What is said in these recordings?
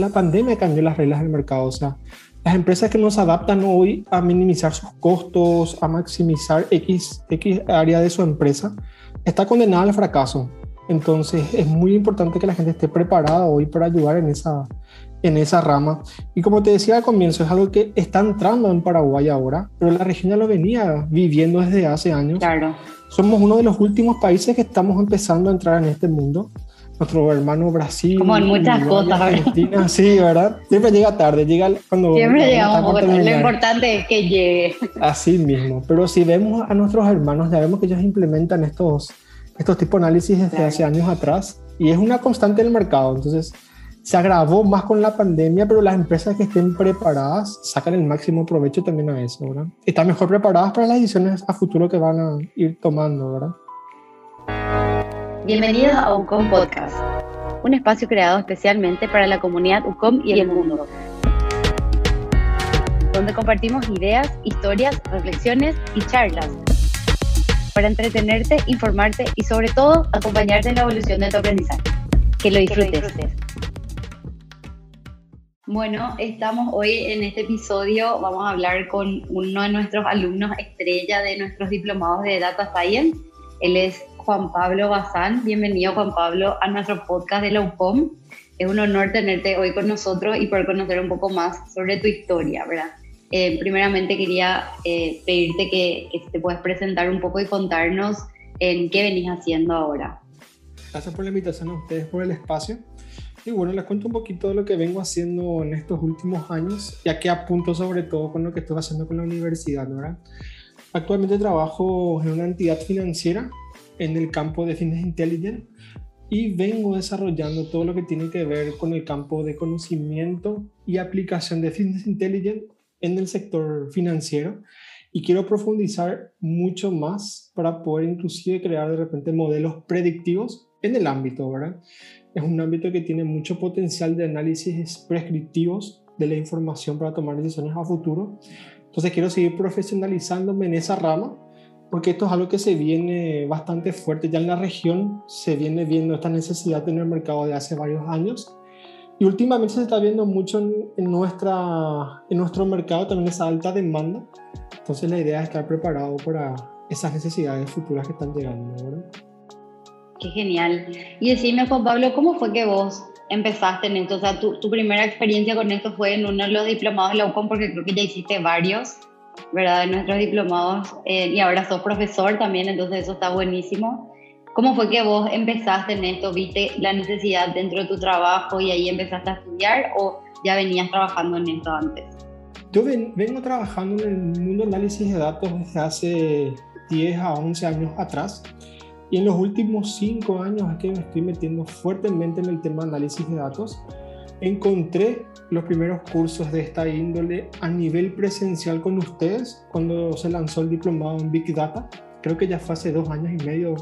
la pandemia cambió las reglas del mercado. O sea, las empresas que no se adaptan hoy a minimizar sus costos, a maximizar X, X área de su empresa, está condenada al fracaso. Entonces es muy importante que la gente esté preparada hoy para ayudar en esa, en esa rama. Y como te decía al comienzo, es algo que está entrando en Paraguay ahora, pero la región ya lo venía viviendo desde hace años. Claro. Somos uno de los últimos países que estamos empezando a entrar en este mundo. Nuestro hermano Brasil. Como en muchas cosas, Argentina, sí, ¿verdad? Siempre llega tarde, llega cuando. Siempre llegamos, lo importante es que llegue. Así mismo. Pero si vemos a nuestros hermanos, ya vemos que ellos implementan estos estos tipos de análisis desde hace años atrás y es una constante en el mercado. Entonces, se agravó más con la pandemia, pero las empresas que estén preparadas sacan el máximo provecho también a eso, ¿verdad? Están mejor preparadas para las decisiones a futuro que van a ir tomando, ¿verdad? Bienvenidos a UCOM Podcast, un espacio creado especialmente para la comunidad UCOM y el mundo, donde compartimos ideas, historias, reflexiones y charlas para entretenerte, informarte y sobre todo acompañarte en la evolución de tu aprendizaje. Que lo disfrutes. Bueno, estamos hoy en este episodio, vamos a hablar con uno de nuestros alumnos estrella de nuestros diplomados de Data Science. Él es Juan Pablo Bazán. Bienvenido Juan Pablo a nuestro podcast de la. Es un honor tenerte hoy con nosotros y poder conocer un poco más sobre tu historia, ¿verdad? Eh, primeramente quería eh, pedirte que, te puedas presentar un poco y contarnos en qué venís haciendo ahora. Gracias por la invitación a ustedes, por el espacio. Y bueno, les cuento un poquito de lo que vengo haciendo en estos últimos años, ya que apunto sobre todo con lo que estoy haciendo con la universidad, ¿verdad? Actualmente trabajo en una entidad financiera en el campo de Fitness Intelligence y vengo desarrollando todo lo que tiene que ver con el campo de conocimiento y aplicación de Fitness Intelligence en el sector financiero y quiero profundizar mucho más para poder inclusive crear de repente modelos predictivos en el ámbito, ¿verdad? Es un ámbito que tiene mucho potencial de análisis prescriptivos de la información para tomar decisiones a futuro. Entonces quiero seguir profesionalizándome en esa rama porque esto es algo que se viene bastante fuerte. Ya en la región se viene viendo esta necesidad en el mercado de hace varios años y últimamente se está viendo mucho en, nuestra, en nuestro mercado también esa alta demanda. Entonces la idea es estar preparado para esas necesidades futuras que están llegando, ¿verdad? Qué genial. Y decime, Juan Pablo, ¿cómo fue que vos empezaste en esto? O sea, tu, tu primera experiencia con esto fue en uno de los diplomados de la UCOM, porque creo que ya hiciste varios, ¿verdad? De nuestros diplomados. Eh, y ahora sos profesor también, entonces eso está buenísimo. ¿Cómo fue que vos empezaste en esto? ¿Viste la necesidad dentro de tu trabajo y ahí empezaste a estudiar o ya venías trabajando en esto antes? Yo vengo trabajando en el mundo de análisis de datos desde hace 10 a 11 años atrás y en los últimos 5 años es que me estoy metiendo fuertemente en el tema de análisis de datos. Encontré los primeros cursos de esta índole a nivel presencial con ustedes cuando se lanzó el diplomado en Big Data. Creo que ya fue hace dos años y medio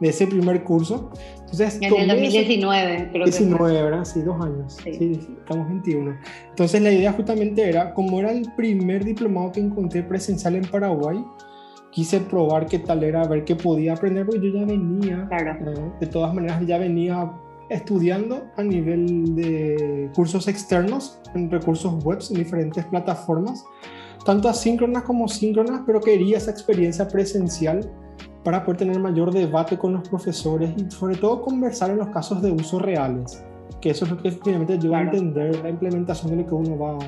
de ese primer curso. Entonces, en el 2019, creo 19, ¿verdad? Sí, dos años. Sí. estamos 21. Entonces, la idea justamente era, como era el primer diplomado que encontré presencial en Paraguay, quise probar qué tal era, ver qué podía aprender, porque yo ya venía, claro. de todas maneras, ya venía estudiando a nivel de cursos externos en recursos web en diferentes plataformas, tanto asíncronas como síncronas, pero quería esa experiencia presencial para poder tener mayor debate con los profesores y sobre todo conversar en los casos de uso reales, que eso es lo que finalmente ayuda a entender la implementación de lo que uno va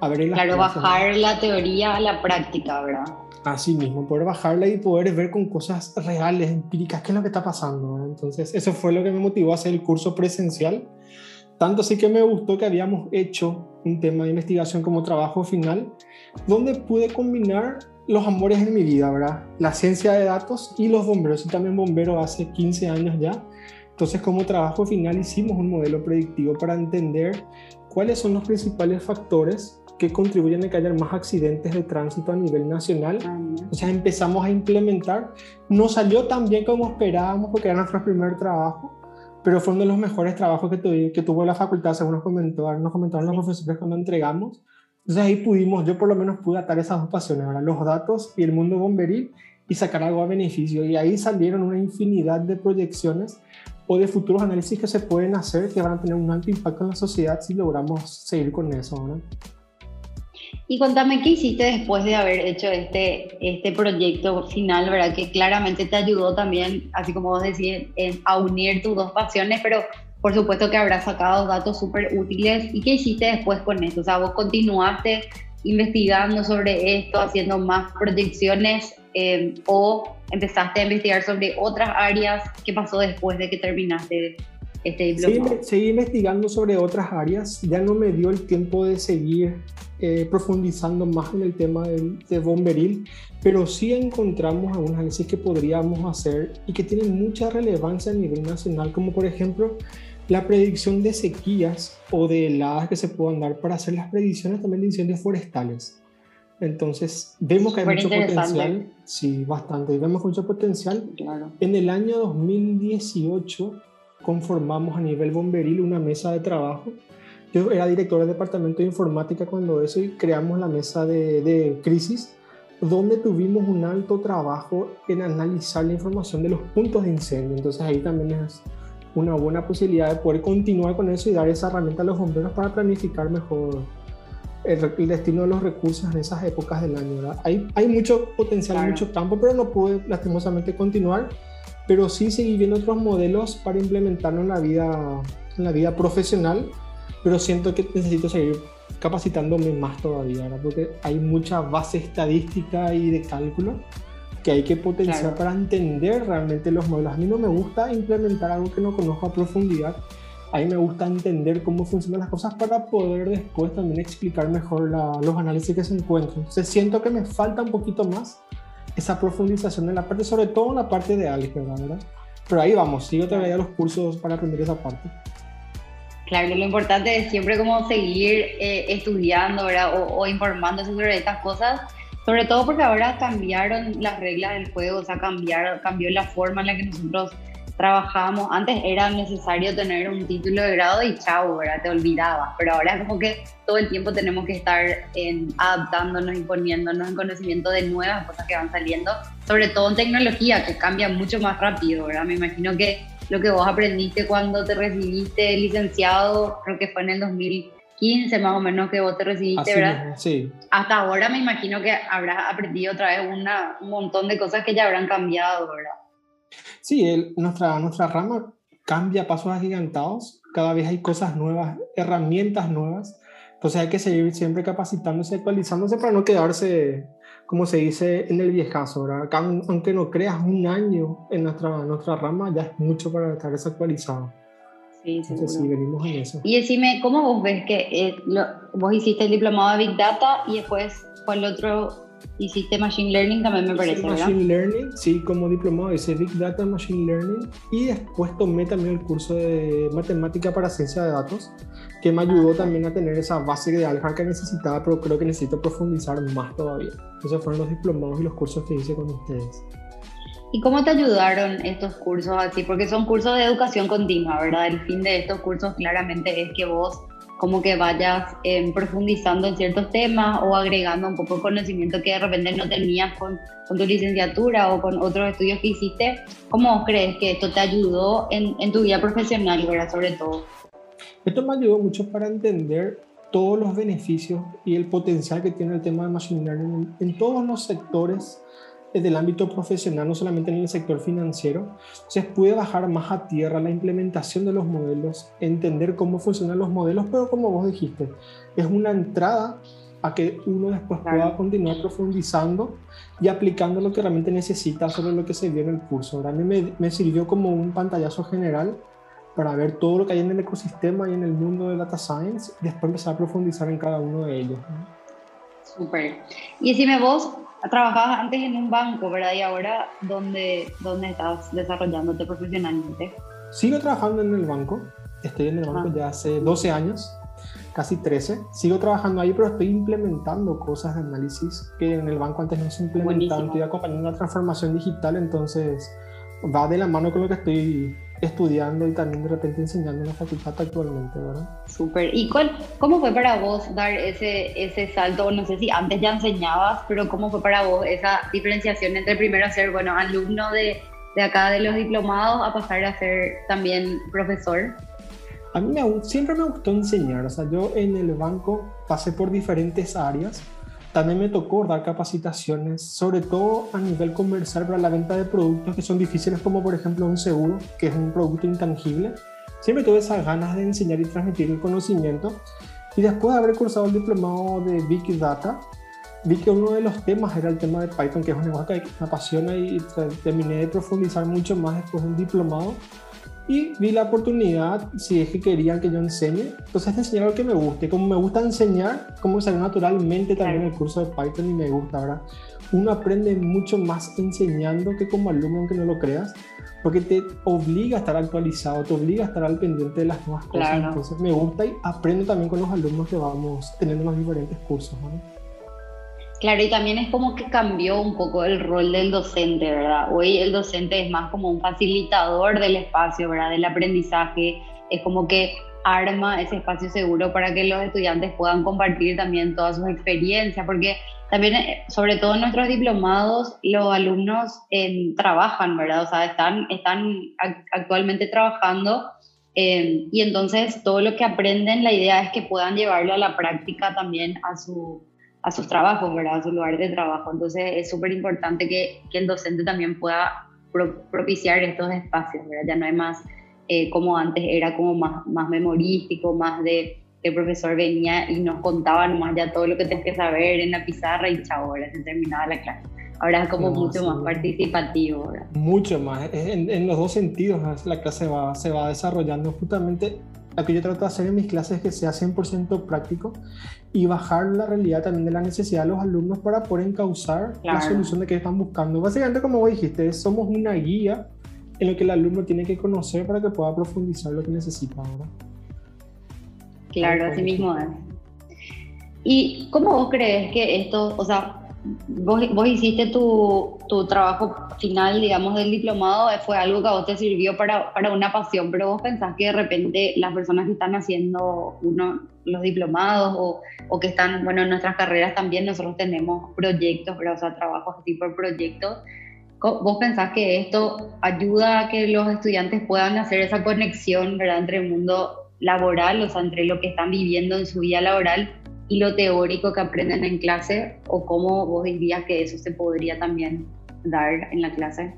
a ver en la Claro, bajar la teoría a la práctica, ¿verdad? Así mismo, poder bajarla y poder ver con cosas reales, empíricas, qué es lo que está pasando. Entonces, eso fue lo que me motivó a hacer el curso presencial. Tanto así que me gustó que habíamos hecho un tema de investigación como trabajo final, donde pude combinar los amores en mi vida, ¿verdad? La ciencia de datos y los bomberos. Soy también bombero hace 15 años ya. Entonces, como trabajo final, hicimos un modelo predictivo para entender cuáles son los principales factores que contribuyen a que haya más accidentes de tránsito a nivel nacional. Ah, o sea, empezamos a implementar. No salió tan bien como esperábamos porque era nuestro primer trabajo, pero fue uno de los mejores trabajos que, que tuvo la facultad, según nos, comentó, nos comentaron los profesores cuando entregamos. Entonces ahí pudimos, yo por lo menos pude atar esas dos pasiones, ¿verdad? los datos y el mundo bomberil y sacar algo a beneficio. Y ahí salieron una infinidad de proyecciones o de futuros análisis que se pueden hacer que van a tener un alto impacto en la sociedad si logramos seguir con eso. ¿verdad? Y contame, ¿qué hiciste después de haber hecho este, este proyecto final, verdad? Que claramente te ayudó también, así como vos decís, a unir tus dos pasiones, pero por supuesto que habrás sacado datos súper útiles. ¿Y qué hiciste después con esto? O sea, vos continuaste investigando sobre esto, haciendo más proyecciones eh, o empezaste a investigar sobre otras áreas. ¿Qué pasó después de que terminaste este diploma? seguí investigando sobre otras áreas. Ya no me dio el tiempo de seguir eh, profundizando más en el tema de, de, bomberil, pero sí encontramos algunos análisis que podríamos hacer y que tienen mucha relevancia a nivel nacional, como por ejemplo la predicción de sequías o de heladas que se puedan dar para hacer las predicciones también de incendios forestales. Entonces, vemos que hay mucho potencial, sí, bastante, vemos mucho potencial. Claro. En el año 2018 conformamos a nivel bomberil una mesa de trabajo yo era director del departamento de informática cuando eso y creamos la mesa de, de crisis, donde tuvimos un alto trabajo en analizar la información de los puntos de incendio. Entonces ahí también es una buena posibilidad de poder continuar con eso y dar esa herramienta a los bomberos para planificar mejor el, destino de los recursos en esas épocas del año. Hay, hay mucho potencial, mucho campo, pero no pude lastimosamente continuar. Pero sí seguí viendo otros modelos para implementarlo en la vida, en la vida profesional pero siento que necesito seguir capacitándome más todavía, ¿verdad? porque hay mucha base estadística y de cálculo que hay que potenciar para entender realmente los modelos. A mí no me gusta implementar algo que no conozco a profundidad, a mí me gusta entender cómo funcionan las cosas para poder después también explicar mejor los análisis que se encuentran. Entonces siento que me falta un poquito más esa profundización en la parte, sobre todo en la parte de álgebra, ¿verdad? Pero ahí vamos, sigo todavía los cursos para aprender esa parte. Claro, lo importante es siempre como seguir eh, estudiando ¿verdad? O, informándose sobre estas cosas, sobre todo porque ahora cambiaron las reglas del juego, o sea, cambiaron, cambió la forma en la que nosotros trabajábamos. Antes era necesario tener un título de grado y chao, ¿verdad? Te olvidabas, pero ahora como que todo el tiempo tenemos que estar en, adaptándonos, imponiéndonos en conocimiento de nuevas cosas que van saliendo, sobre todo en tecnología, que cambia mucho más rápido, ¿verdad? Me imagino que lo que vos aprendiste cuando te recibiste licenciado, creo que fue en el 2015 más o menos que vos te recibiste, ¿verdad? Sí. Hasta ahora me imagino que habrás aprendido otra vez una, un montón de cosas que ya habrán cambiado, ¿verdad? Sí, nuestra, nuestra rama cambia a pasos agigantados, cada vez hay cosas nuevas, herramientas nuevas, entonces hay que seguir siempre capacitándose, actualizándose para no quedarse como se dice en el viejazo, ¿verdad? aunque no creas un año en nuestra, nuestra rama, ya es mucho para estar desactualizado. Sí, Entonces, sí, venimos en eso. Y decime, ¿cómo vos ves que eh, vos hiciste el diplomado de Big Data y después, ¿cuál otro hiciste Machine Learning? También me parece, Machine Learning, sí, como diplomado hice Big Data, Machine Learning y después tomé también el curso de Matemática para Ciencia de Datos que me ayudó también a tener esa base de álgebra que necesitaba, pero creo que necesito profundizar más todavía. Esos fueron los diplomados y los cursos que hice con ustedes. ¿Y cómo te ayudaron estos cursos así? Porque son cursos de educación continua, ¿verdad? El fin de estos cursos claramente es que vos como que vayas eh, profundizando en ciertos temas o agregando un poco de conocimiento que de repente no tenías con, con, tu licenciatura o con otros estudios que hiciste. ¿Cómo crees que esto te ayudó en, en tu vida profesional, ¿verdad? Sobre todo. Esto me ayudó mucho para entender todos los beneficios y el potencial que tiene el tema de Machine Learning en, todos los sectores del ámbito profesional, no solamente en el sector financiero. Se puede bajar más a tierra la implementación de los modelos, entender cómo funcionan los modelos, pero como vos dijiste, es una entrada a que uno después pueda continuar profundizando y aplicando lo que realmente necesita sobre lo que se vio en el curso. A mí me, me sirvió como un pantallazo general para ver todo lo que hay en el ecosistema y en el mundo de data science y después empezar a profundizar en cada uno de ellos. Súper. Y decime vos, trabajabas antes en un banco, ¿verdad? Y ahora, ¿dónde, dónde estás desarrollándote profesionalmente? Sigo trabajando en el banco. Estoy en el banco ya hace 12 años, casi 13. Sigo trabajando ahí, pero estoy implementando cosas de análisis que en el banco antes no se implementaban. Estoy acompañando la transformación digital, entonces va de la mano con lo que estoy estudiando y también de repente enseñando en la facultad actualmente, ¿verdad? Súper. ¿Y cuál, cómo fue para vos dar ese, ese salto? No sé si antes ya enseñabas, pero ¿cómo fue para vos esa diferenciación entre primero ser, bueno, alumno de, de acá de los diplomados a pasar a ser también profesor? A mí me, siempre me gustó enseñar, o sea, yo en el banco pasé por diferentes áreas, también me tocó dar capacitaciones, sobre todo a nivel comercial para la venta de productos que son difíciles, como por ejemplo un seguro, que es un producto intangible. Siempre tuve esas ganas de enseñar y transmitir el conocimiento. Y después de haber cursado el diplomado de Big Data, vi que uno de los temas era el tema de Python, que es un lenguaje que me apasiona y terminé de profundizar mucho más después del diplomado. Y vi la oportunidad, si es que querían que yo enseñe, entonces enseñar lo que me guste. Como me gusta enseñar, como salió naturalmente también el curso de Python y me gusta, ¿verdad? Uno aprende mucho más enseñando que como alumno, aunque no lo creas, porque te obliga a estar actualizado, te obliga a estar al pendiente de las nuevas cosas. Entonces me gusta y aprendo también con los alumnos que vamos teniendo los diferentes cursos. ¿no? Claro, y también es como que cambió un poco el rol del docente, ¿verdad? Hoy el docente es más como un facilitador del espacio, ¿verdad? Del aprendizaje, es como que arma ese espacio seguro para que los estudiantes puedan compartir también todas sus experiencias, porque también, eh, sobre todo en nuestros diplomados, los alumnos eh, trabajan, ¿verdad? O sea, están, están actualmente trabajando eh, y entonces todo lo que aprenden, la idea es que puedan llevarlo a la práctica también a su a sus trabajos, ¿verdad? A su lugar de trabajo. Entonces es súper importante que, que, el docente también pueda propiciar estos espacios, ¿verdad? Ya no hay más eh, como antes, era como más, más memorístico, más de el profesor venía y nos contaba nomás ya todo lo que tenés que saber en la pizarra y chao, ahora se terminaba la clase. Ahora es como mucho más participativo. ¿verdad? Mucho más, en, en, los dos sentidos la clase va, se va desarrollando justamente lo que yo trato de hacer en mis clases es que sea 100% práctico y bajar la realidad también de la necesidad de los alumnos para poder encauzar la solución de que están buscando. Básicamente, como vos dijiste, somos una guía en lo que el alumno tiene que conocer para que pueda profundizar lo que necesita ahora. Claro, así mismo es. ¿Y cómo vos crees que esto, o sea, vos, vos hiciste tu, tu, trabajo final, digamos, del diplomado, fue algo que a vos te sirvió para, para, una pasión, pero vos pensás que de repente las personas que están haciendo uno, los diplomados o, o que están, bueno, en nuestras carreras también nosotros tenemos proyectos, pero, o sea, trabajos tipo proyectos. ¿Vos pensás que esto ayuda a que los estudiantes puedan hacer esa conexión ¿verdad? entre el mundo laboral, o sea, entre lo que están viviendo en su vida laboral y lo teórico que aprenden en clase o cómo vos dirías que eso se podría también dar en la clase?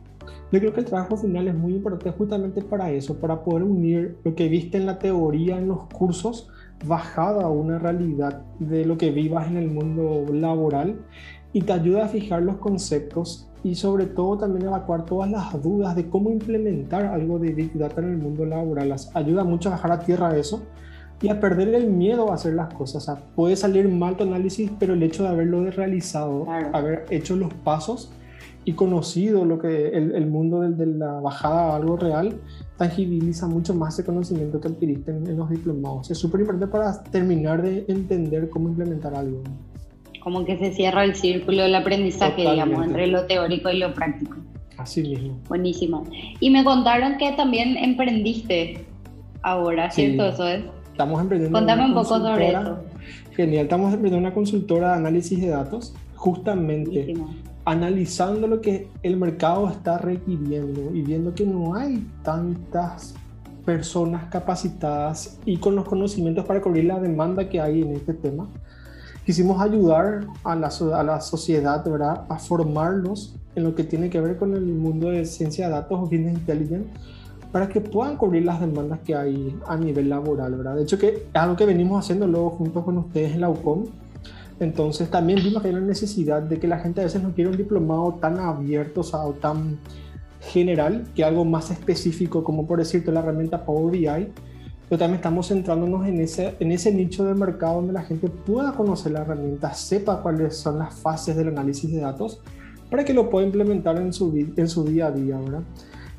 Yo creo que el trabajo final es muy importante justamente para eso, para poder unir lo que viste en la teoría, en los cursos, bajada a una realidad de lo que vivas en el mundo laboral y te ayuda a fijar los conceptos y sobre todo también evacuar todas las dudas de cómo implementar algo de Big Data en el mundo laboral. Ayuda mucho a bajar a tierra eso y a perder el miedo a hacer las cosas. O sea, puede salir mal tu análisis, pero el hecho de haberlo realizado, haber hecho los pasos y conocido lo que el, el mundo de, de, la bajada a algo real, tangibiliza mucho más ese conocimiento que adquiriste en, en los diplomados. Es súper importante para terminar de entender cómo implementar algo. Como que se cierra el círculo del aprendizaje, digamos, entre lo teórico y lo práctico. Así mismo. Buenísimo. Y me contaron que también emprendiste ahora, ¿cierto? Eso es. Estamos emprendiendo. Contame un poco sobre eso. Genial, estamos emprendiendo una consultora de análisis de datos, justamente analizando lo que el mercado está requiriendo y viendo que no hay tantas personas capacitadas y con los conocimientos para cubrir la demanda que hay en este tema. Quisimos ayudar a la, a la sociedad ¿verdad? a formarlos en lo que tiene que ver con el mundo de ciencia de datos o business intelligence para que puedan cubrir las demandas que hay a nivel laboral, ¿verdad? De hecho, que es algo que venimos haciendo luego junto con ustedes en la UCOM. Entonces, también vimos que hay una necesidad de que la gente a veces no quiere un diplomado tan abierto o tan general, que algo más específico, como por decirte la herramienta Power BI, pero también estamos centrándonos en ese, en ese nicho de mercado donde la gente pueda conocer la herramienta, sepa cuáles son las fases del análisis de datos, para que lo pueda implementar en su, en su día a día, ¿verdad?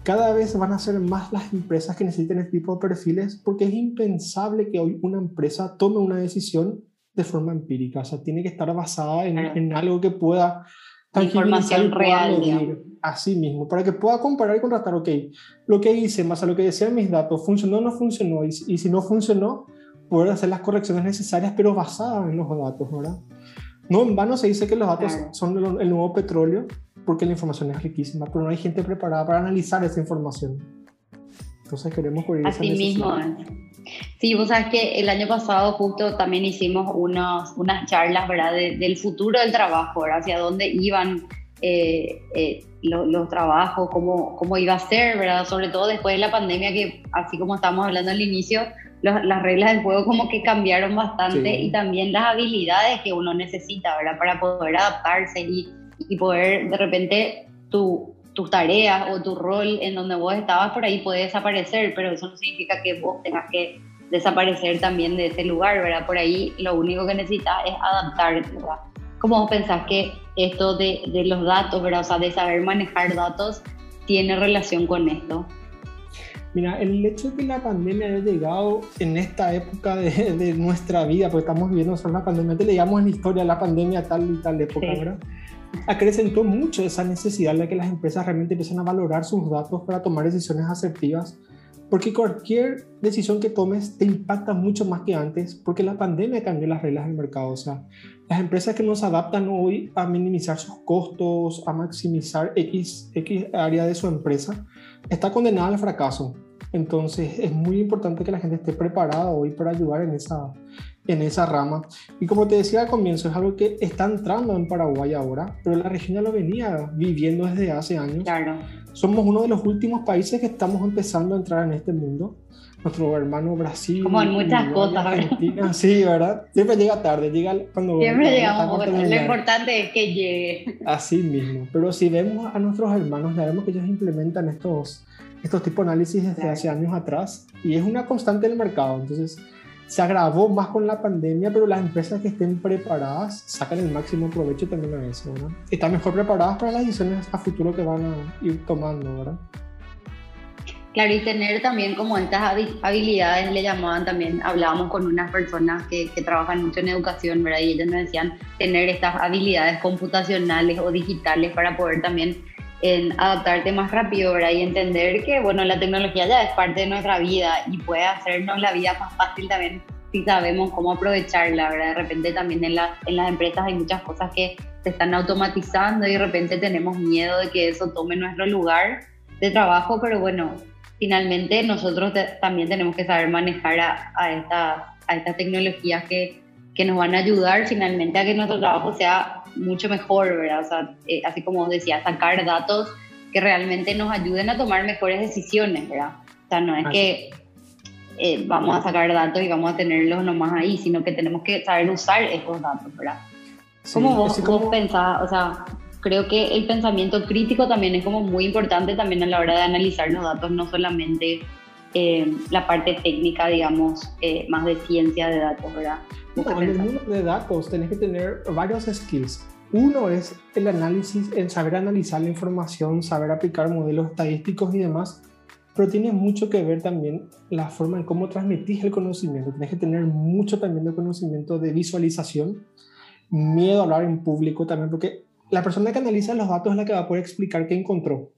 Cada vez van a ser más las empresas que necesiten este tipo de perfiles porque es impensable que hoy una empresa tome una decisión de forma empírica, o sea, tiene que estar basada en, en algo que pueda información real, así mismo, para que pueda comparar y contrastar, ok, lo que hice más a lo que decían mis datos, funcionó o no funcionó, y, y si no funcionó, poder hacer las correcciones necesarias, pero basadas en los datos, ¿verdad? No en vano se dice que los datos son el nuevo petróleo porque la información es riquísima, pero no hay gente preparada para analizar esa información. Entonces queremos cubrir Así mismo. Sí, vos sabes que el año pasado justo también hicimos unos, unas charlas, ¿verdad? del futuro del trabajo, ¿verdad? Hacia dónde iban eh, eh, los trabajos, cómo, cómo iba a ser, ¿verdad? Sobre todo después de la pandemia, que así como estábamos hablando al inicio, las reglas del juego como que cambiaron bastante y también las habilidades que uno necesita, ¿verdad? Para poder adaptarse y, y poder de repente tu, tus tareas o tu rol en donde vos estabas por ahí puede desaparecer, pero eso no significa que vos tengas que desaparecer también de ese lugar, ¿verdad? Por ahí lo único que necesitas es adaptarte, ¿verdad? ¿Cómo vos pensás que esto de, de los datos, ¿verdad? O sea, de saber manejar datos tiene relación con esto? Mira, el hecho de que la pandemia haya llegado en esta época de, de nuestra vida, porque estamos viviendo solo la pandemia, te leíamos en la historia la pandemia tal y tal época, ¿verdad? Acrecentó mucho esa necesidad de que las empresas realmente empiecen a valorar sus datos para tomar decisiones asertivas, porque cualquier decisión que tomes te impacta mucho más que antes, porque la pandemia cambió las reglas del mercado. O sea, las empresas que no se adaptan hoy a minimizar sus costos, a maximizar X, X área de su empresa, está condenada al fracaso. Entonces es muy importante que la gente esté preparada hoy para ayudar en esa, en esa rama. Y como te decía al comienzo, es algo que está entrando en Paraguay ahora, pero la región ya lo venía viviendo desde hace años. Claro. Somos uno de los últimos países que estamos empezando a entrar en este mundo. Nuestro hermano Brasil. Como en muchas cosas. Argentina, sí, ¿verdad? Siempre llega tarde, llega cuando... Siempre llegamos, lo importante es que llegue. Así mismo. Pero si vemos a nuestros hermanos, ya vemos que ellos implementan estos estos tipos de análisis desde hace años atrás y es una constante del mercado. Entonces, se agravó más con la pandemia, pero las empresas que estén preparadas sacan el máximo provecho también a eso, ¿verdad? Están mejor preparadas para las decisiones a futuro que van a ir tomando, ¿verdad? Claro, y tener también como estas habilidades, le llamaban también, hablábamos con unas personas que, que trabajan mucho en educación, ¿verdad? Y ellos nos decían tener estas habilidades computacionales o digitales para poder también en adaptarte más rápido, ¿verdad? Y entender que, bueno, la tecnología ya es parte de nuestra vida y puede hacernos la vida más fácil también si sabemos cómo aprovecharla, ¿verdad? De repente también en, en las empresas hay muchas cosas que se están automatizando y de repente tenemos miedo de que eso tome nuestro lugar de trabajo, pero bueno, finalmente nosotros también tenemos que saber manejar a, a, esta, a estas tecnologías que, que nos van a ayudar finalmente a que nuestro trabajo sea mucho mejor, ¿verdad? O sea, eh, así como decía, sacar datos que realmente nos ayuden a tomar mejores decisiones, ¿verdad? O sea, no es que eh, vamos a sacar datos y vamos a tenerlos nomás ahí, sino que tenemos que saber usar esos datos, ¿verdad? ¿Cómo vos, como... pensás? O sea, creo que el pensamiento crítico también es como muy importante también a la hora de analizar los datos, no solamente eh, la parte técnica, digamos, más de ciencia de datos, ¿verdad? en el mundo de datos tenés que tener varios skills. Uno es el análisis, el saber analizar la información, saber aplicar modelos estadísticos y demás, pero tiene mucho que ver también la forma en cómo transmitís el conocimiento. Tienes que tener mucho también de conocimiento de visualización, miedo a hablar en público también, porque la persona que analiza los datos es la que va a poder explicar qué encontró.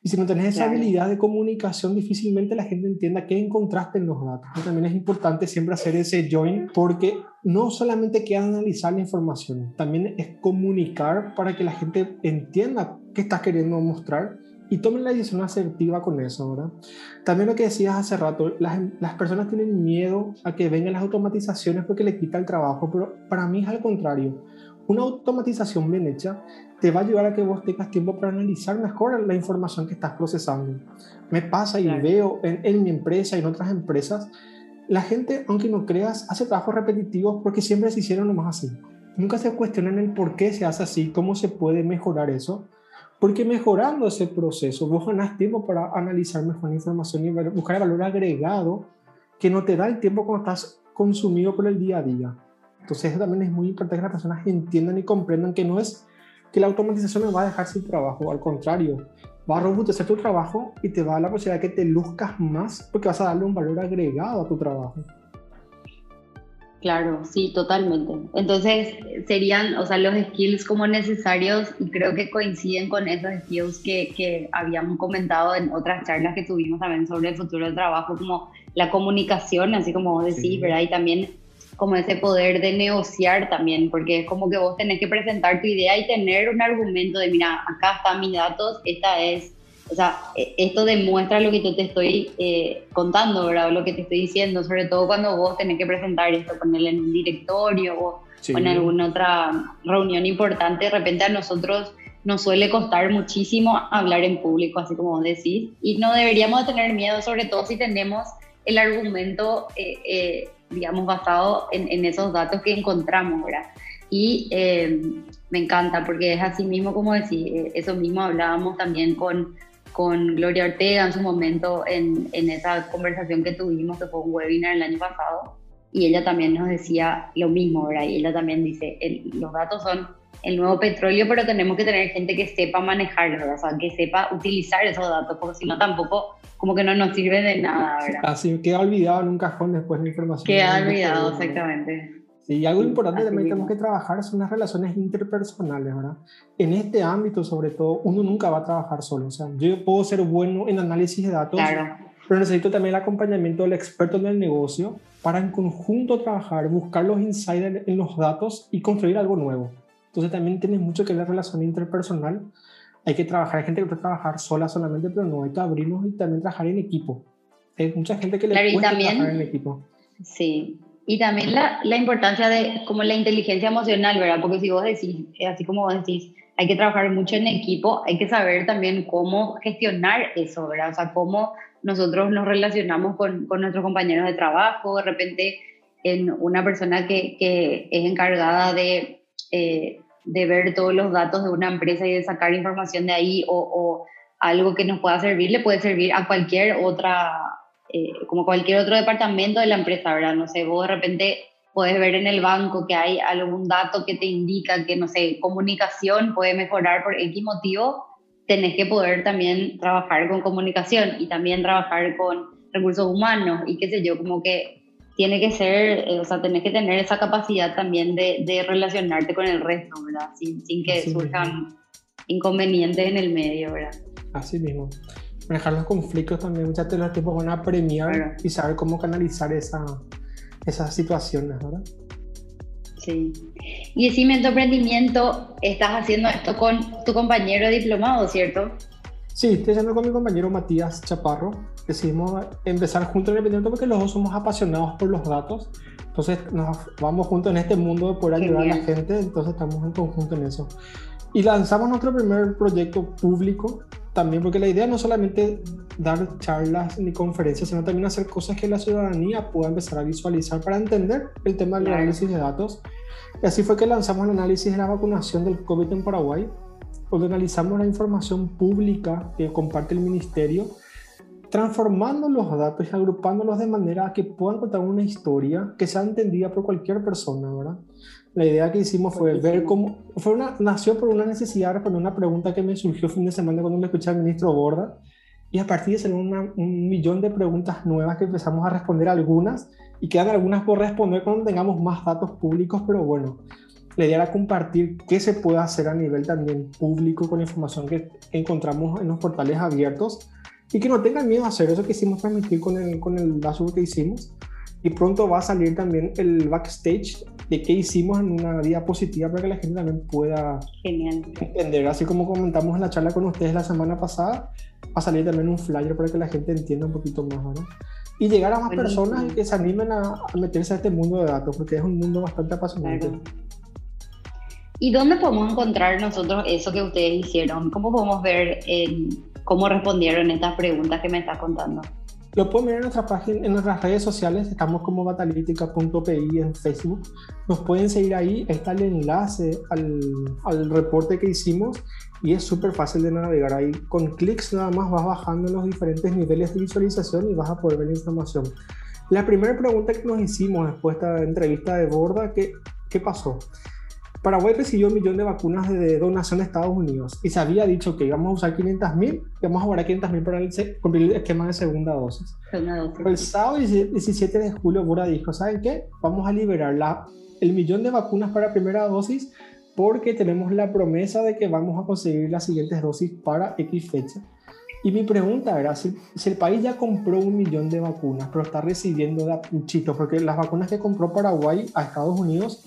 Y si no tenés esa habilidad de comunicación, difícilmente la gente entienda qué encontraste en los datos. también es importante siempre hacer ese join porque no solamente queda analizar la información, también es comunicar para que la gente entienda qué estás queriendo mostrar y tomen la decisión asertiva con eso, ¿verdad? También lo que decías hace rato, las, las, personas tienen miedo a que vengan las automatizaciones porque le quita el trabajo, pero para mí es al contrario. Una automatización bien hecha te va a ayudar a que vos tengas tiempo para analizar mejor la información que estás procesando. Me pasa y veo en, en, mi empresa y en otras empresas, la gente, aunque no creas, hace trabajos repetitivos porque siempre se hicieron nomás así. Nunca se cuestionan el por qué se hace así, cómo se puede mejorar eso. Porque mejorando ese proceso, vos ganás tiempo para analizar mejor la información y buscar el valor agregado que no te da el tiempo cuando estás consumido por el día a día. Entonces, eso también es muy importante que las personas entiendan y comprendan que no es que la automatización me va a dejar sin trabajo, al contrario, va a robustecer tu trabajo y te va a dar la posibilidad de que te luzcas más porque vas a darle un valor agregado a tu trabajo. Claro, sí, totalmente. Entonces serían, o sea, los skills como necesarios y creo que coinciden con esos skills que, que habíamos comentado en otras charlas que tuvimos también sobre el futuro del trabajo, como la comunicación, así como decís, ¿verdad? Y también como ese poder de negociar también, porque es como que vos tenés que presentar tu idea y tener un argumento de, mira, acá están mis datos, esta es, o sea, e, esto demuestra lo que yo te estoy eh, contando, ¿verdad? O lo que te estoy diciendo, sobre todo cuando vos tenés que presentar esto, ponerle en un directorio o, en alguna otra reunión importante, de repente a nosotros nos suele costar muchísimo hablar en público, así como vos decís, y no deberíamos tener miedo, sobre todo si tenemos el argumento eh, eh, digamos, basado en, esos datos que encontramos, ¿verdad? Y eh, me encanta porque es así mismo como decir, eh, eso mismo hablábamos también con, con Gloria Ortega en su momento en, en esa conversación que tuvimos, que fue un webinar el año pasado, y ella también nos decía lo mismo, ¿verdad? Y ella también dice, los datos son el nuevo petróleo, pero tenemos que tener gente que sepa manejarlos, o sea, que sepa utilizar esos datos, porque si no tampoco como que no nos sirve de nada, ¿verdad? Así queda olvidado en un cajón después la información. Queda olvidado, exactamente. Sí, y algo importante también que tenemos que trabajar son las relaciones interpersonales, ¿verdad? En este ámbito, sobre todo, uno nunca va a trabajar solo. O sea, yo puedo ser bueno en análisis de datos, pero necesito también el acompañamiento del experto en el negocio para en conjunto trabajar, buscar los insights en los datos y construir algo nuevo. Entonces también tiene mucho que ver la relación interpersonal. Hay que trabajar, hay gente que puede trabajar sola solamente, pero no, hay que abrirnos y también trabajar en equipo. Hay mucha gente que le claro, cuesta trabajar en equipo. Sí, y también la, la, importancia de como la inteligencia emocional, ¿verdad? Porque si vos decís, así como vos decís, hay que trabajar mucho en equipo, hay que saber también cómo gestionar eso, ¿verdad? O sea, cómo nosotros nos relacionamos con, con nuestros compañeros de trabajo, de repente en una persona que, que es encargada de eh, de ver todos los datos de una empresa y de sacar información de ahí o, algo que nos pueda servir, le puede servir a cualquier otra, eh, como cualquier otro departamento de la empresa, ¿verdad? No sé, vos de repente puedes ver en el banco que hay algún dato que te indica que, no sé, comunicación puede mejorar por X motivo, tenés que poder también trabajar con comunicación y también trabajar con recursos humanos y qué sé yo, como que tiene que ser, eh, o sea, tenés que tener esa capacidad también de, de relacionarte con el resto, ¿verdad? Sin, sin que surjan inconvenientes en el medio, ¿verdad? Así mismo. Manejar los conflictos también, muchas veces los tipos van a premiar y saber cómo canalizar esa, esas situaciones, ¿verdad? Sí. Y decime, en tu emprendimiento estás haciendo esto con tu compañero diplomado, ¿cierto? Sí, estoy haciendo con mi compañero Matías Chaparro. Decidimos empezar juntos en emprendimiento porque los dos somos apasionados por los datos. Entonces nos vamos juntos en este mundo de poder ayudar a la gente. Entonces estamos en conjunto en eso. Y lanzamos nuestro primer proyecto público también porque la idea no solamente dar charlas ni conferencias, sino también hacer cosas que la ciudadanía pueda empezar a visualizar para entender el tema del análisis de datos. Y así fue que lanzamos el análisis de la vacunación del COVID en Paraguay donde analizamos la información pública que comparte el ministerio, transformando los datos y agrupándolos de manera que puedan contar una historia que sea entendida por cualquier persona, ¿verdad? La idea que hicimos fue ver cómo, fue una, nació por una necesidad de responder una pregunta que me surgió fin de semana cuando me escuché al ministro Borda, y a partir de eso un millón de preguntas nuevas que empezamos a responder algunas, y quedan algunas por responder cuando tengamos más datos públicos, pero bueno, la idea era compartir qué se puede hacer a nivel también público con información que encontramos en los portales abiertos y que no tengan miedo a hacer eso que hicimos transmitir con el, con el dashboard que hicimos. Y pronto va a salir también el backstage de qué hicimos en una diapositiva para que la gente también pueda entender. Así como comentamos en la charla con ustedes la semana pasada, va a salir también un flyer para que la gente entienda un poquito más, ¿no? Y llegar a más personas y que se animen a, a, meterse a este mundo de datos, porque es un mundo bastante apasionante. ¿Y dónde podemos encontrar nosotros eso que ustedes hicieron? ¿Cómo podemos ver eh, cómo respondieron estas preguntas que me estás contando? Lo pueden ver en nuestra página, en nuestras redes sociales, estamos como batalítica.pi en Facebook. Nos pueden seguir ahí, está el enlace al, al reporte que hicimos y es súper fácil de navegar ahí. Con clics nada más vas bajando los diferentes niveles de visualización y vas a poder ver la información. La primera pregunta que nos hicimos después de esta entrevista de Borda, ¿qué, qué pasó? Paraguay recibió un millón de vacunas de donación de Estados Unidos y se había dicho que íbamos a usar 500 mil, íbamos a guardar 500 mil para cumplir el esquema de segunda dosis. Pero el sábado 17 de julio, Bura dijo: ¿Saben qué? Vamos a liberar la, el millón de vacunas para primera dosis porque tenemos la promesa de que vamos a conseguir las siguientes dosis para X fecha. Y mi pregunta era, si, el país ya compró un millón de vacunas, pero está recibiendo de apuchitos, porque las vacunas que compró Paraguay a Estados Unidos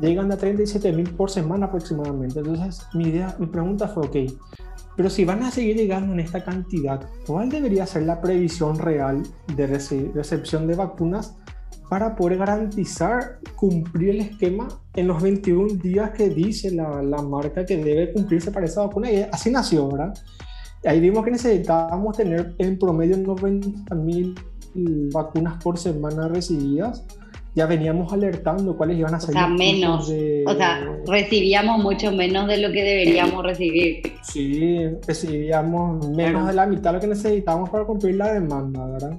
llegan a 37 mil por semana aproximadamente. Entonces, mi, idea, mi pregunta fue, ok, pero si van a seguir llegando en esta cantidad, ¿cuál debería ser la previsión real de recepción de vacunas para poder garantizar cumplir el esquema en los 21 días que dice la, la marca que debe cumplirse para esa vacuna? Y así nació, ¿verdad? Ahí vimos que necesitábamos tener en promedio 90 mil vacunas por semana recibidas ya veníamos alertando cuáles iban a ser. O sea, menos. O sea, recibíamos mucho menos de lo que deberíamos recibir. Sí, recibíamos menos de la mitad de lo que necesitábamos para cumplir la demanda, ¿verdad?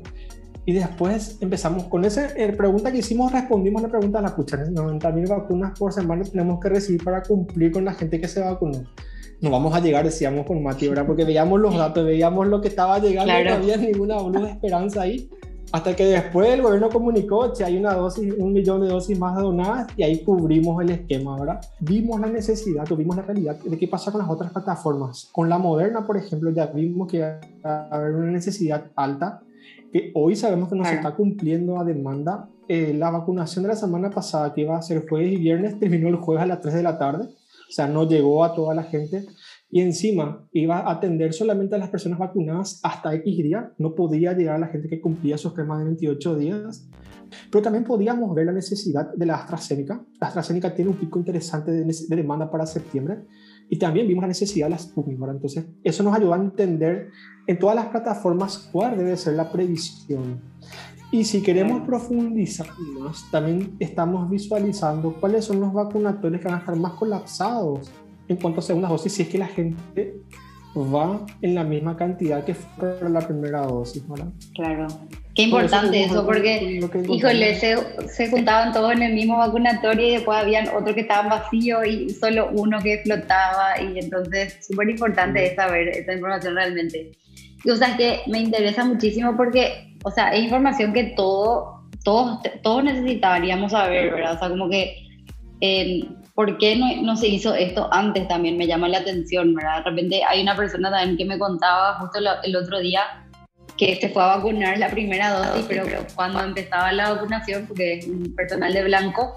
Y después empezamos con esa eh, pregunta que hicimos, respondimos a la pregunta de la pucha, 90 mil vacunas por semana tenemos que recibir para cumplir con la gente que se vacunó. No vamos a llegar, decíamos con Mati, ¿verdad? Porque veíamos los datos, veíamos lo que estaba llegando, no había ninguna de esperanza ahí. Hasta que después el gobierno comunicó que hay una dosis, un millón de dosis más donadas y ahí cubrimos el esquema, ¿verdad? Vimos la necesidad, tuvimos la realidad de qué pasa con las otras plataformas. Con la Moderna, por ejemplo, ya vimos que haber una necesidad alta, que hoy sabemos que no se está cumpliendo a demanda. Eh, la vacunación de la semana pasada, que iba a ser jueves y viernes, terminó el jueves a las 3 de la tarde. O sea, no llegó a toda la gente y encima iba a atender solamente a las personas vacunadas hasta X día, no podía llegar a la gente que cumplía su esquema de 28 días, pero también podíamos ver la necesidad de la AstraZeneca. La AstraZeneca tiene un pico interesante de, demanda para septiembre y también vimos la necesidad de las Sputnik. Entonces, eso nos ayudó a entender en todas las plataformas cuál debe ser la previsión. Y si queremos profundizar más, también estamos visualizando cuáles son los vacunatorios que van a estar más colapsados en cuanto a segundas dosis si es que la gente va en la misma cantidad que fue la primera dosis, ¿verdad? Claro. Qué importante eso, porque, híjole, se, se, juntaban todos en el mismo vacunatorio y después habían otros que estaban vacíos y solo uno que flotaba y entonces súper importante es saber esa información realmente. Y o sea, que me interesa muchísimo porque, o sea, es información que todo, todos, todos necesitaríamos saber, ¿verdad? O sea, como que... Eh, ¿por qué no, no, se hizo esto antes también? Me llama la atención, ¿verdad? De repente hay una persona también que me contaba justo el otro día que se fue a vacunar la primera dosis, pero cuando empezaba la vacunación, porque es un personal de blanco,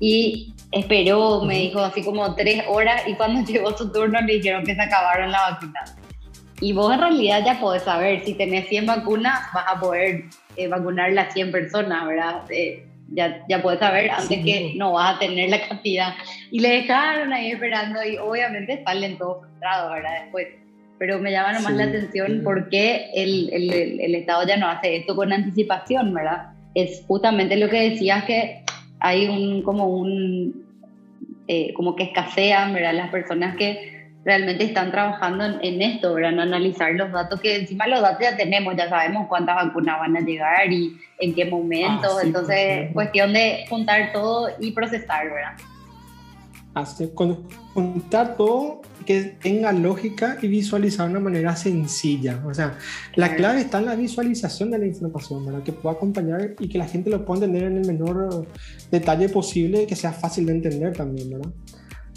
y esperó, me dijo, así como tres horas, y cuando llegó su turno le dijeron que se acabaron la vacuna. Y vos en realidad ya podés saber, si tenés 100 vacunas, vas a poder eh, vacunar las 100 personas, ¿verdad? Eh, ya, ya puedes saber antes que no vas a tener la cantidad. Y le dejaron ahí esperando y obviamente salen todos frustrados, ¿verdad? Después. Pero me llama nomás la atención por qué el, el, el, Estado ya no hace esto con anticipación, ¿verdad? Es justamente lo que decías que hay un como un eh, como que escasean, ¿verdad? Las personas que realmente están trabajando en, esto, ¿verdad? analizar los datos, que encima los datos ya tenemos, ya sabemos cuántas vacunas van a llegar y en qué momento, ah, entonces cuestión de juntar todo y procesar, ¿verdad? Así, juntar todo que tenga lógica y visualizar de una manera sencilla. O sea, la clave está en la visualización de la información, ¿verdad? Que pueda acompañar y que la gente lo pueda entender en el menor detalle posible, que sea fácil de entender también, ¿verdad?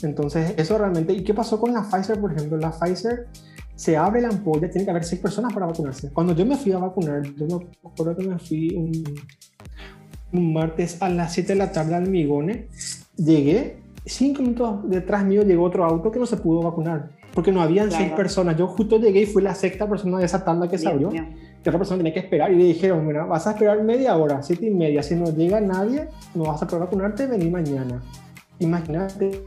Entonces, eso realmente. ¿Y qué pasó con la Pfizer, por ejemplo? La Pfizer se abre la ampolla, tiene que haber seis personas para vacunarse. Cuando yo me fui a vacunar, yo me acuerdo que me fui un, martes a las 7 de la tarde al Migone, llegué, cinco minutos detrás mío llegó otro auto que no se pudo vacunar, porque no habían seis personas. Yo justo llegué y fui la sexta persona de esa tanda que se abrió. Y otra persona tenía que esperar y le dijeron, mira, vas a esperar media hora, siete y media. Si no llega nadie, no vas a poder vacunarte, vení mañana. Imagínate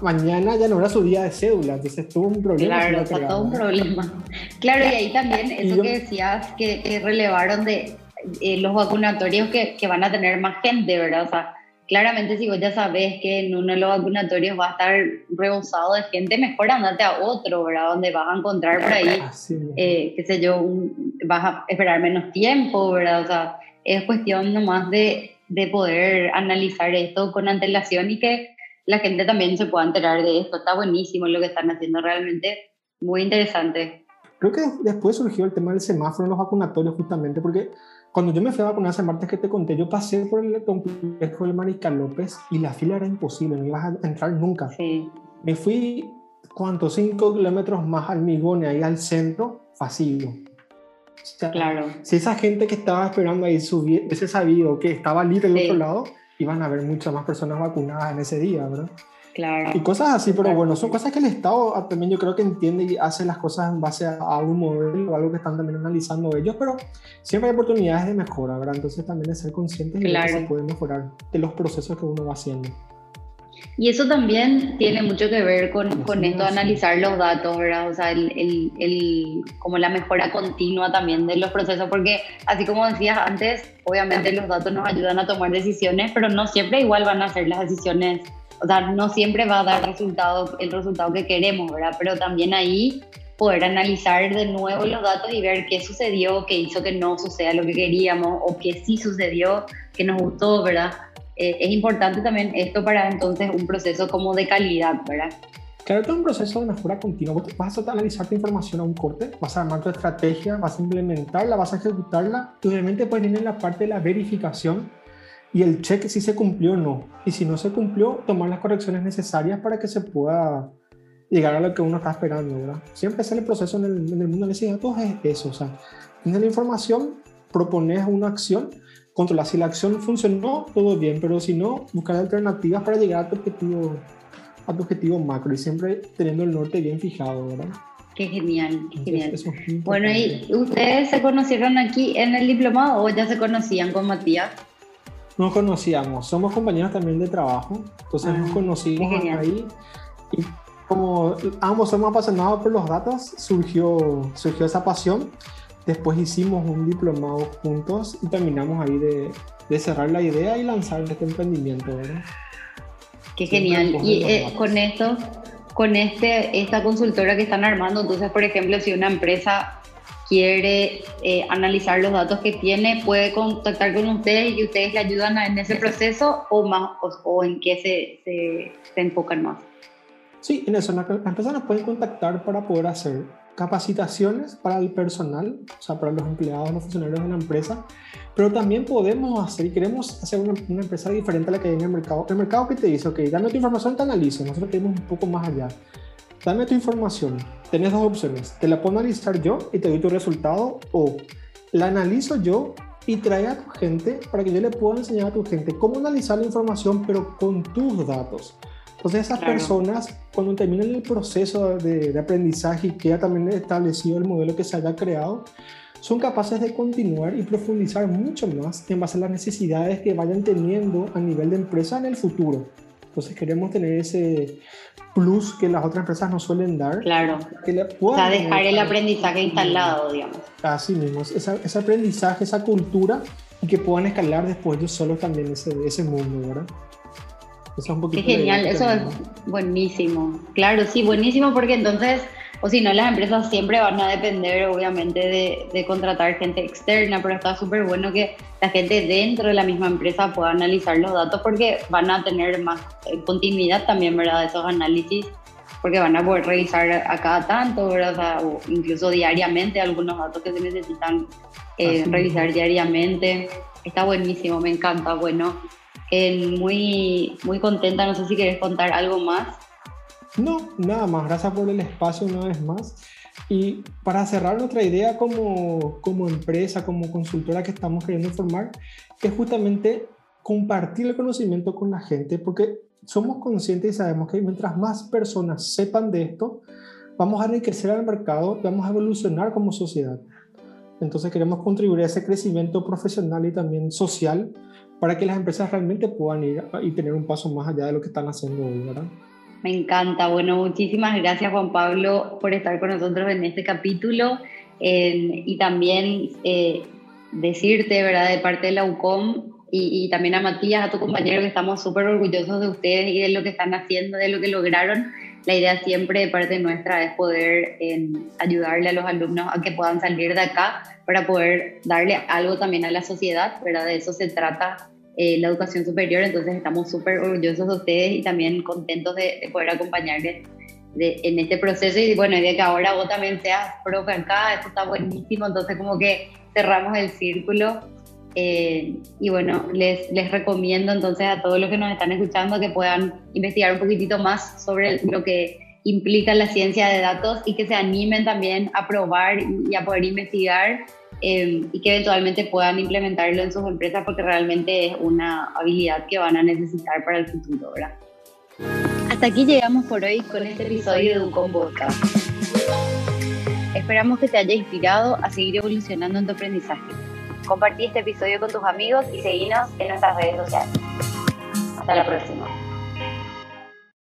mañana ya no era su día de cédula, entonces tuvo un problema. Claro, fue todo un problema. Claro, y ahí también eso que decías que, relevaron de eh, los vacunatorios que, que, van a tener más gente, ¿verdad? O sea, claramente si vos ya sabes que en uno de los vacunatorios va a estar rebosado de gente, mejor andate a otro, ¿verdad? Donde vas a encontrar por ahí, eh, qué sé yo, vas a esperar menos tiempo, ¿verdad? O sea, es cuestión nomás de, de poder analizar esto con antelación y que la gente también se pueda enterar de esto. Está buenísimo lo que están haciendo, realmente muy interesante. Creo que después surgió el tema del semáforo en los vacunatorios justamente porque cuando yo me fui a vacunar ese martes que te conté, yo pasé por el complejo del Mariscal López y la fila era imposible, no ibas a entrar nunca. Sí. Me fui, ¿cuántos? Cinco kilómetros más al Migone, ahí al centro, vacío. claro. Si esa gente que estaba esperando ahí hubiese sabido que estaba libre del otro lado, iban a haber muchas más personas vacunadas en ese día, ¿verdad? Claro. Y cosas así, pero bueno, son cosas que el Estado ah, también yo creo que entiende y hace las cosas en base a, un modelo o algo que están también analizando ellos, pero siempre hay oportunidades de mejora, ¿verdad? Entonces también es ser conscientes de que se puede mejorar de los procesos que uno va haciendo. Y eso también tiene mucho que ver con, con esto de analizar los datos, ¿verdad? O sea, el, el, el, como la mejora continua también de los procesos, porque así como decías antes, obviamente los datos nos ayudan a tomar decisiones, pero no siempre igual van a ser las decisiones o sea, no siempre va a dar resultado, el resultado que queremos, ¿verdad? Pero también ahí poder analizar de nuevo los datos y ver qué sucedió, qué hizo que no suceda lo que queríamos o qué sí sucedió, que nos gustó, ¿verdad? Eh, es importante también esto para entonces un proceso como de calidad, ¿verdad? Claro, es un proceso de mejora continua. Vos vas a analizar tu información a un corte, vas a armar tu estrategia, vas a implementarla, vas a ejecutarla y obviamente pues viene la parte de la verificación y el cheque si se cumplió o no. Y si no se cumplió, tomar las correcciones necesarias para que se pueda llegar a lo que uno está esperando, ¿verdad? Siempre es el proceso en el, en el mundo de los datos es eso, o sea, tienes la información, propones una acción, controlar si la acción funcionó, todo bien, pero si no, buscar alternativas para llegar a tu objetivo, a tu objetivo macro y siempre teniendo el norte bien fijado, ¿verdad? Qué genial, qué genial. bueno, ¿y ustedes se conocieron aquí en el diplomado o ya se conocían con Matías? nos conocíamos, somos compañeros también de trabajo, entonces nos ah, conocimos ahí y como ambos somos apasionados por los datos, surgió, surgió esa pasión. Después hicimos un diplomado juntos y terminamos ahí de, de cerrar la idea y lanzar este emprendimiento. ¿verdad? Qué genial. Y eh, con esto, con este, esta consultora que están armando, entonces, por ejemplo, si una empresa quiere eh, analizar los datos que tiene, puede contactar con ustedes y ustedes le ayudan en ese proceso o, más, o, en qué se, se, se, enfocan más. Sí, en eso, las empresas nos pueden contactar para poder hacer capacitaciones para el personal, o sea, para los empleados, los funcionarios de la empresa, pero también podemos hacer y queremos hacer una, una empresa diferente a la que hay en el mercado. El mercado que te dice, ok, dame tu información, te analizo, nosotros queremos un poco más allá dame tu información. Tienes dos opciones. Te la puedo analizar yo y te doy tu resultado o la analizo yo y trae a tu gente para que yo le pueda enseñar a tu gente cómo analizar la información pero con tus datos. Entonces esas personas cuando terminan el proceso de, de aprendizaje y queda también establecido el modelo que se haya creado, son capaces de continuar y profundizar mucho más en base a las necesidades que vayan teniendo a nivel de empresa en el futuro. Entonces queremos tener ese plus que las otras empresas no suelen dar. Claro. Que o sea, dejar el aprendizaje instalado, digamos. Así mismo, ese aprendizaje, esa cultura y que puedan escalar después ellos solos también ese, ese mundo, ¿verdad? Eso es un poquito Qué genial, eso es buenísimo. Claro, sí, buenísimo porque entonces o si no, las empresas siempre van a depender, obviamente, de, de contratar gente externa, pero está súper bueno que la gente dentro de la misma empresa pueda analizar los datos porque van a tener más eh, continuidad también, ¿verdad?, de esos análisis, porque van a poder revisar a cada tanto, ¿verdad? O, incluso diariamente algunos datos que se necesitan eh, revisar diariamente. Está buenísimo, me encanta. Bueno, muy, muy contenta, no sé si quieres contar algo más. No, nada más. Gracias por el espacio una vez más. Y para cerrar nuestra idea como, como empresa, como consultora que estamos queriendo formar, es justamente compartir el conocimiento con la gente, porque somos conscientes y sabemos que mientras más personas sepan de esto, vamos a enriquecer al mercado, vamos a evolucionar como sociedad. Entonces queremos contribuir a ese crecimiento profesional y también social para que las empresas realmente puedan ir y tener un paso más allá de lo que están haciendo hoy, ¿verdad? Me encanta. Bueno, muchísimas gracias Juan Pablo por estar con nosotros en este capítulo y también eh, decirte, ¿verdad?, de parte de la UCOM y, también a Matías, a tu compañero, que estamos súper orgullosos de ustedes y de lo que están haciendo, de lo que lograron. La idea siempre de parte nuestra es poder ayudarle a los alumnos a que puedan salir de acá para poder darle algo también a la sociedad, ¿verdad? De eso se trata eh, la educación superior, entonces estamos súper orgullosos de ustedes y también contentos de, poder acompañarles en este proceso. Y bueno, y de que ahora vos también seas profe acá, esto está buenísimo, entonces como que cerramos el círculo. Eh, y bueno, les, les recomiendo entonces a todos los que nos están escuchando que puedan investigar un poquitito más sobre lo que implica la ciencia de datos y que se animen también a probar y a poder investigar eh, y que eventualmente puedan implementarlo en sus empresas porque realmente es una habilidad que van a necesitar para el futuro, ¿verdad? Hasta aquí llegamos por hoy con este episodio de un Podcast. Esperamos que te haya inspirado a seguir evolucionando en tu aprendizaje. Compartí este episodio con tus amigos y seguinos en nuestras redes sociales. Hasta la próxima.